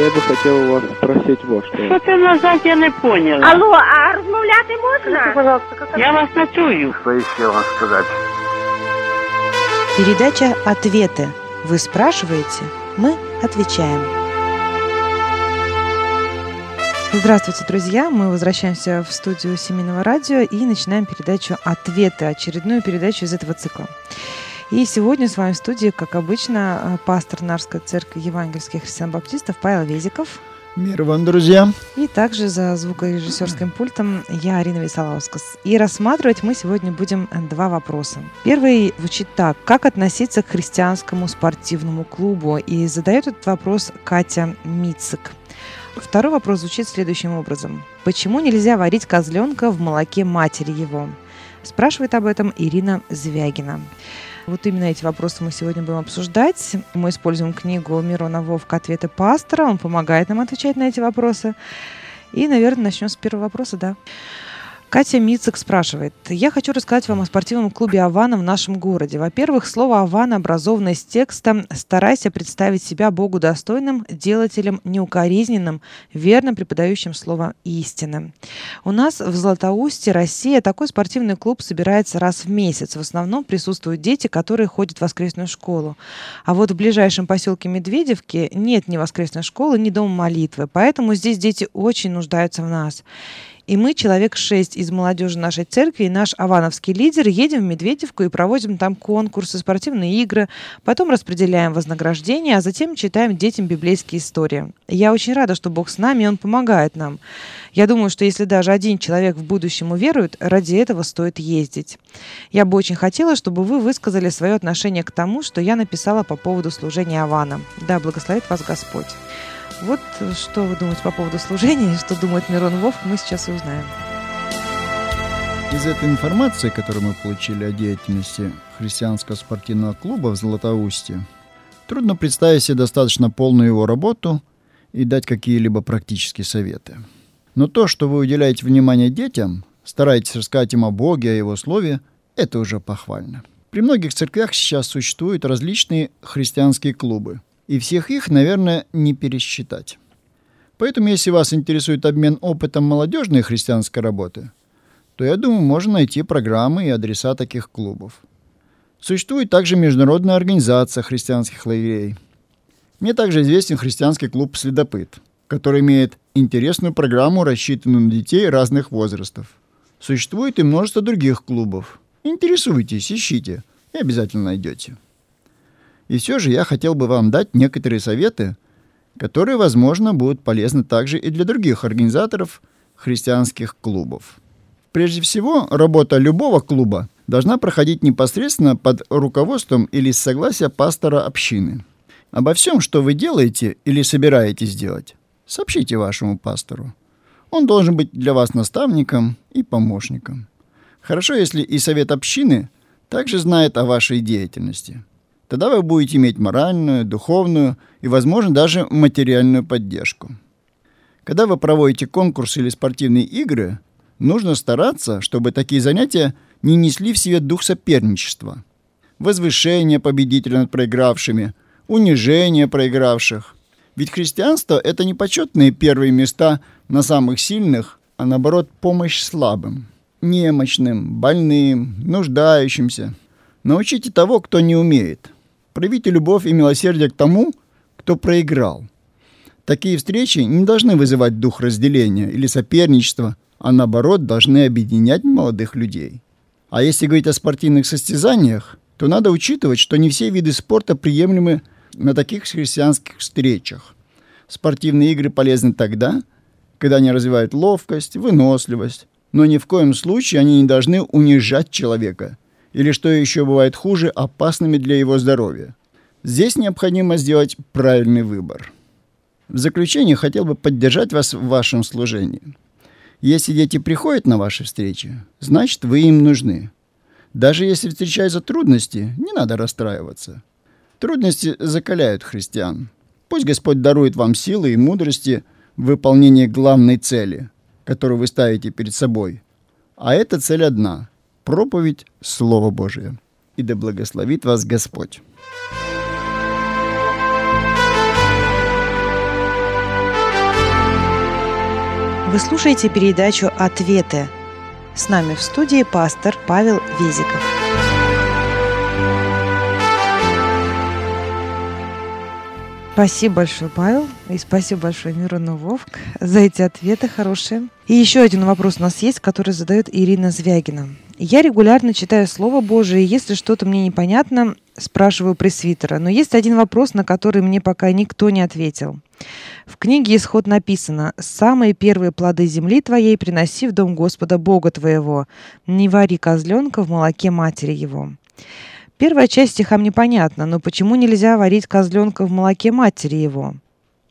Я бы хотел у вас спросить вот что. Що ти назад, я не поняла. Алло, а розмовляти можна? Пожалуйста, как Я вас не чую. Что еще вам сказать? Передача «Ответы». Вы спрашиваете, мы отвечаем. Здравствуйте, друзья! Мы возвращаемся в студию Семейного радио и начинаем передачу «Ответы», очередную передачу из этого цикла. И сегодня с вами в студии, как обычно, пастор Нарской церкви евангельских христиан-баптистов Павел Везиков. Мир вам, друзья! И также за звукорежиссерским пультом я, Арина Висолаускас. И рассматривать мы сегодня будем два вопроса. Первый звучит так. Как относиться к христианскому спортивному клубу? И задает этот вопрос Катя Мицик. Второй вопрос звучит следующим образом. Почему нельзя варить козленка в молоке матери его? Спрашивает об этом Ирина Звягина. Вот именно эти вопросы мы сегодня будем обсуждать. Мы используем книгу Мирона Вовка «Ответы пастора». Он помогает нам отвечать на эти вопросы. И, наверное, начнем с первого вопроса, да. Катя Мицик спрашивает. Я хочу рассказать вам о спортивном клубе «Авана» в нашем городе. Во-первых, слово «Авана» образовано из текста «Старайся представить себя Богу достойным, делателем неукоризненным, верно преподающим слово истины». У нас в Златоусте, Россия, такой спортивный клуб собирается раз в месяц. В основном присутствуют дети, которые ходят в воскресную школу. А вот в ближайшем поселке Медведевки нет ни воскресной школы, ни дома молитвы. Поэтому здесь дети очень нуждаются в нас. И мы, человек шесть из молодежи нашей церкви, и наш авановский лидер, едем в Медведевку и проводим там конкурсы, спортивные игры, потом распределяем вознаграждение, а затем читаем детям библейские истории. Я очень рада, что Бог с нами, и Он помогает нам. Я думаю, что если даже один человек в будущем уверует, ради этого стоит ездить. Я бы очень хотела, чтобы вы высказали свое отношение к тому, что я написала по поводу служения Авана. Да, благословит вас Господь. Вот что вы думаете по поводу служения что думает Мирон Вовк, мы сейчас и узнаем. Из этой информации, которую мы получили о деятельности христианского спортивного клуба в Златоусте, трудно представить себе достаточно полную его работу и дать какие-либо практические советы. Но то, что вы уделяете внимание детям, стараетесь рассказать им о Боге, о Его Слове, это уже похвально. При многих церквях сейчас существуют различные христианские клубы – и всех их, наверное, не пересчитать. Поэтому, если вас интересует обмен опытом молодежной христианской работы, то, я думаю, можно найти программы и адреса таких клубов. Существует также Международная организация христианских лагерей. Мне также известен христианский клуб «Следопыт», который имеет интересную программу, рассчитанную на детей разных возрастов. Существует и множество других клубов. Интересуйтесь, ищите и обязательно найдете. И все же я хотел бы вам дать некоторые советы, которые, возможно, будут полезны также и для других организаторов христианских клубов. Прежде всего, работа любого клуба должна проходить непосредственно под руководством или с согласия пастора общины. Обо всем, что вы делаете или собираетесь делать, сообщите вашему пастору. Он должен быть для вас наставником и помощником. Хорошо, если и совет общины также знает о вашей деятельности – Тогда вы будете иметь моральную, духовную и, возможно, даже материальную поддержку. Когда вы проводите конкурсы или спортивные игры, нужно стараться, чтобы такие занятия не несли в себе дух соперничества. Возвышение победителя над проигравшими, унижение проигравших. Ведь христианство – это не почетные первые места на самых сильных, а наоборот помощь слабым, немощным, больным, нуждающимся. Научите того, кто не умеет – Проявите любовь и милосердие к тому, кто проиграл. Такие встречи не должны вызывать дух разделения или соперничества, а наоборот должны объединять молодых людей. А если говорить о спортивных состязаниях, то надо учитывать, что не все виды спорта приемлемы на таких христианских встречах. Спортивные игры полезны тогда, когда они развивают ловкость, выносливость, но ни в коем случае они не должны унижать человека – или, что еще бывает хуже, опасными для его здоровья. Здесь необходимо сделать правильный выбор. В заключение хотел бы поддержать вас в вашем служении. Если дети приходят на ваши встречи, значит, вы им нужны. Даже если встречаются трудности, не надо расстраиваться. Трудности закаляют христиан. Пусть Господь дарует вам силы и мудрости в выполнении главной цели, которую вы ставите перед собой. А эта цель одна проповедь Слова Божия. И да благословит вас Господь. Вы слушаете передачу «Ответы». С нами в студии пастор Павел Везиков. Спасибо большое, Павел, и спасибо большое Мирону Вовк за эти ответы хорошие. И еще один вопрос у нас есть, который задает Ирина Звягина. Я регулярно читаю Слово Божие, и если что-то мне непонятно, спрашиваю пресвитера. Но есть один вопрос, на который мне пока никто не ответил. В книге «Исход» написано «Самые первые плоды земли твоей приноси в дом Господа Бога твоего, не вари козленка в молоке матери его». Первая часть стиха мне понятна, но почему нельзя варить козленка в молоке матери его?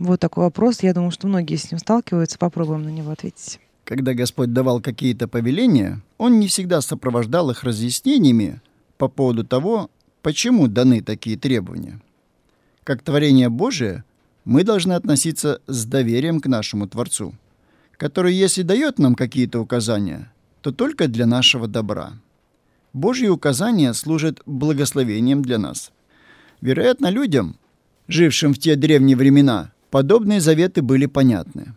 Вот такой вопрос. Я думаю, что многие с ним сталкиваются. Попробуем на него ответить. Когда Господь давал какие-то повеления, Он не всегда сопровождал их разъяснениями по поводу того, почему даны такие требования. Как творение Божие, мы должны относиться с доверием к нашему Творцу, который, если дает нам какие-то указания, то только для нашего добра – Божьи указания служат благословением для нас. Вероятно, людям, жившим в те древние времена, подобные заветы были понятны.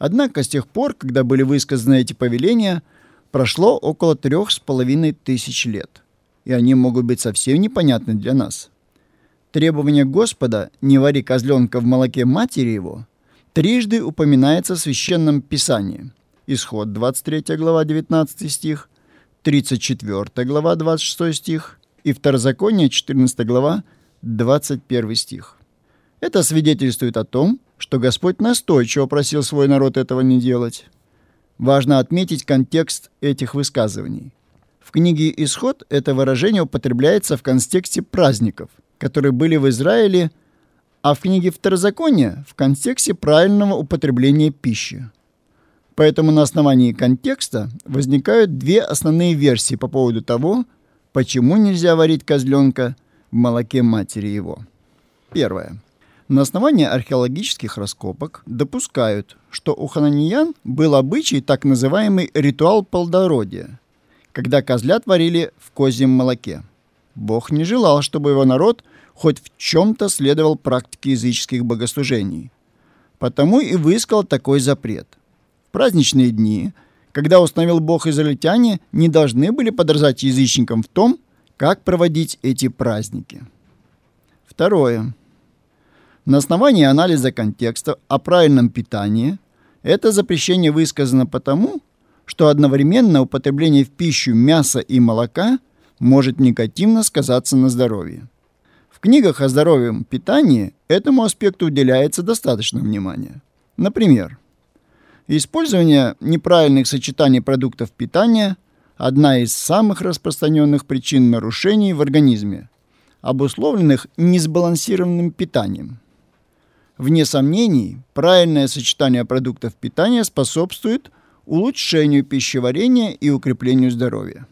Однако с тех пор, когда были высказаны эти повеления, прошло около трех с половиной тысяч лет, и они могут быть совсем непонятны для нас. Требование Господа «не вари козленка в молоке матери его» трижды упоминается в Священном Писании. Исход 23 глава 19 стих, 34 глава, 26 стих, и Второзаконие, 14 глава, 21 стих. Это свидетельствует о том, что Господь настойчиво просил свой народ этого не делать. Важно отметить контекст этих высказываний. В книге «Исход» это выражение употребляется в контексте праздников, которые были в Израиле, а в книге Второзакония – в контексте правильного употребления пищи. Поэтому на основании контекста возникают две основные версии по поводу того, почему нельзя варить козленка в молоке матери его. Первое. На основании археологических раскопок допускают, что у хананиян был обычай так называемый ритуал плодородия, когда козлят варили в козьем молоке. Бог не желал, чтобы его народ хоть в чем-то следовал практике языческих богослужений. Потому и выискал такой запрет – праздничные дни, когда установил Бог израильтяне, не должны были подражать язычникам в том, как проводить эти праздники. Второе. На основании анализа контекста о правильном питании это запрещение высказано потому, что одновременно употребление в пищу мяса и молока может негативно сказаться на здоровье. В книгах о здоровьем питании этому аспекту уделяется достаточно внимания. Например, Использование неправильных сочетаний продуктов питания – одна из самых распространенных причин нарушений в организме, обусловленных несбалансированным питанием. Вне сомнений, правильное сочетание продуктов питания способствует улучшению пищеварения и укреплению здоровья.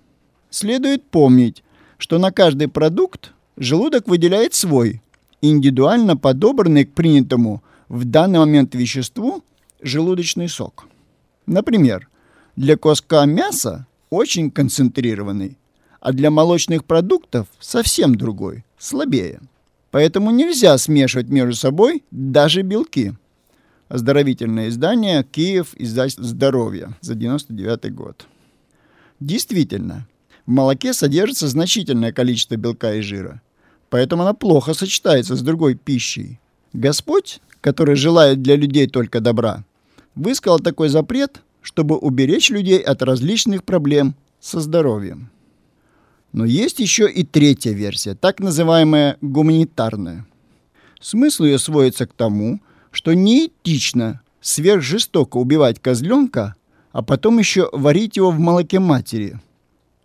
Следует помнить, что на каждый продукт желудок выделяет свой, индивидуально подобранный к принятому в данный момент веществу желудочный сок. Например, для куска мяса очень концентрированный, а для молочных продуктов совсем другой, слабее. Поэтому нельзя смешивать между собой даже белки. Оздоровительное издание «Киев. Издательство здоровья» за 99 год. Действительно, в молоке содержится значительное количество белка и жира, поэтому оно плохо сочетается с другой пищей. Господь, который желает для людей только добра, высказал такой запрет, чтобы уберечь людей от различных проблем со здоровьем. Но есть еще и третья версия, так называемая гуманитарная. Смысл ее сводится к тому, что неэтично сверхжестоко убивать козленка, а потом еще варить его в молоке матери.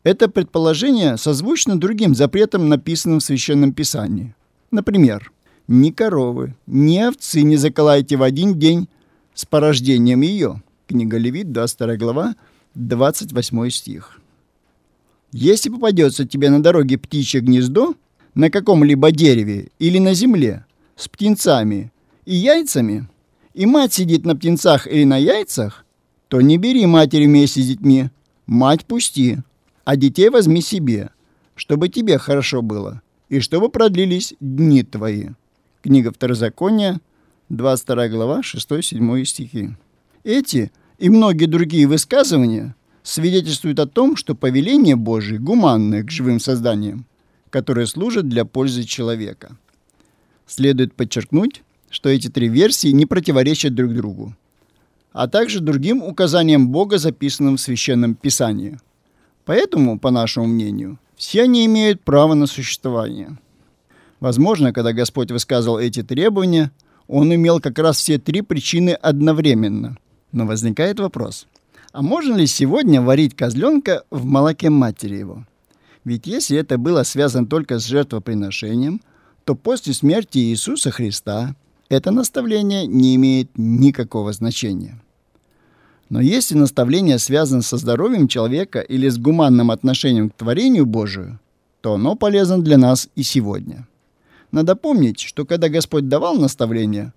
Это предположение созвучно другим запретам, написанным в Священном Писании. Например, ни коровы, ни овцы не заколайте в один день с порождением ее. Книга Левит, 22 глава, 28 стих. Если попадется тебе на дороге птичье гнездо, на каком-либо дереве или на земле, с птенцами и яйцами, и мать сидит на птенцах или на яйцах, то не бери матери вместе с детьми, мать пусти, а детей возьми себе, чтобы тебе хорошо было, и чтобы продлились дни твои. Книга Второзакония, 22 глава, 6-7 стихи. Эти и многие другие высказывания свидетельствуют о том, что повеление Божие гуманное к живым созданиям, которые служат для пользы человека. Следует подчеркнуть, что эти три версии не противоречат друг другу, а также другим указаниям Бога, записанным в Священном Писании. Поэтому, по нашему мнению, все они имеют право на существование. Возможно, когда Господь высказывал эти требования, Он имел как раз все три причины одновременно. Но возникает вопрос, а можно ли сегодня варить козленка в молоке матери его? Ведь если это было связано только с жертвоприношением, то после смерти Иисуса Христа это наставление не имеет никакого значения. Но если наставление связано со здоровьем человека или с гуманным отношением к творению Божию, то оно полезно для нас и сегодня. Надо помнить, что когда Господь давал наставление,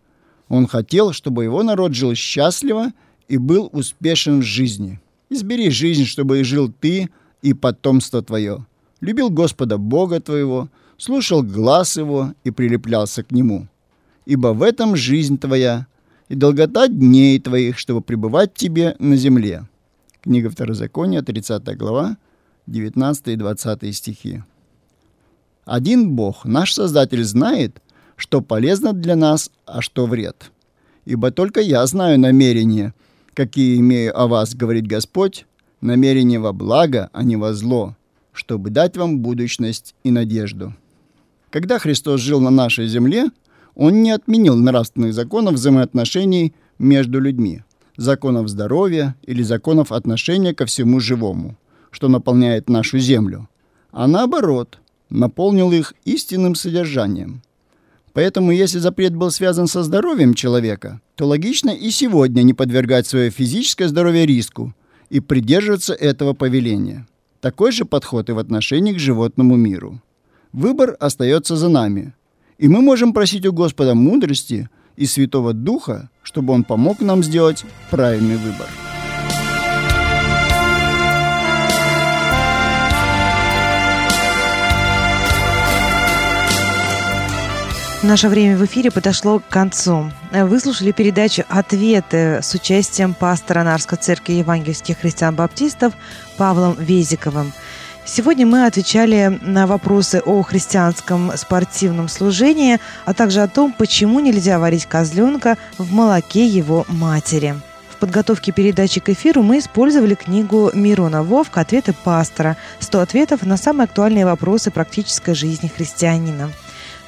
Он хотел, чтобы его народ жил счастливо и был успешен в жизни. Избери жизнь, чтобы и жил ты и потомство твое. Любил Господа Бога твоего, слушал глаз Его и прилеплялся к Нему. Ибо в этом жизнь твоя и долгота дней твоих, чтобы пребывать тебе на земле». Книга Второзакония, 30 глава, 19 и 20 стихи. Один Бог, наш Создатель, знает, что полезно для нас, а что вред. Ибо только я знаю намерения, какие имею о вас, говорит Господь, намерения во благо, а не во зло, чтобы дать вам будущность и надежду. Когда Христос жил на нашей земле, Он не отменил нравственных законов взаимоотношений между людьми, законов здоровья или законов отношения ко всему живому, что наполняет нашу землю, а наоборот, наполнил их истинным содержанием. Поэтому если запрет был связан со здоровьем человека, то логично и сегодня не подвергать свое физическое здоровье риску и придерживаться этого повеления. Такой же подход и в отношении к животному миру. Выбор остается за нами, и мы можем просить у Господа мудрости и Святого Духа, чтобы Он помог нам сделать правильный выбор. Наше время в эфире подошло к концу. Вы слушали передачу «Ответы» с участием пастора Нарской церкви евангельских христиан-баптистов Павлом Везиковым. Сегодня мы отвечали на вопросы о христианском спортивном служении, а также о том, почему нельзя варить козленка в молоке его матери. В подготовке передачи к эфиру мы использовали книгу Мирона Вовк «Ответы пастора. 100 ответов на самые актуальные вопросы практической жизни христианина».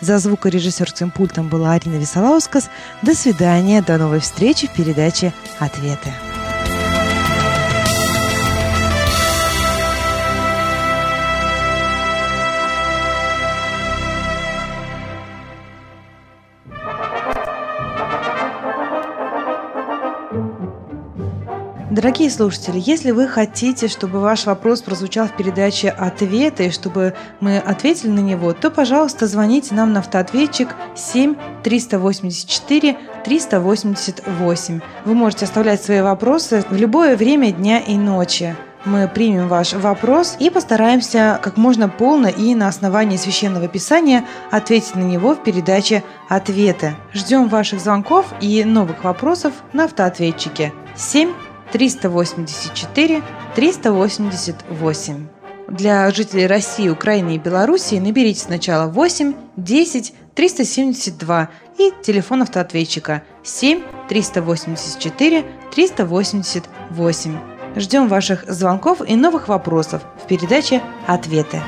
За звукорежиссерским пультом была Арина Висолаускас. До свидания, до новой встречи в передаче «Ответы». Дорогие слушатели, если вы хотите, чтобы ваш вопрос прозвучал в передаче «Ответы», и чтобы мы ответили на него, то, пожалуйста, звоните нам на автоответчик 7 384 388. Вы можете оставлять свои вопросы в любое время дня и ночи. Мы примем ваш вопрос и постараемся как можно полно и на основании Священного Писания ответить на него в передаче «Ответы». Ждем ваших звонков и новых вопросов на автоответчике 7 384 388. Для жителей России, Украины и Белоруссии наберите сначала 8 10 372 и телефон автоответчика 7 384 388. Ждем ваших звонков и новых вопросов в передаче «Ответы».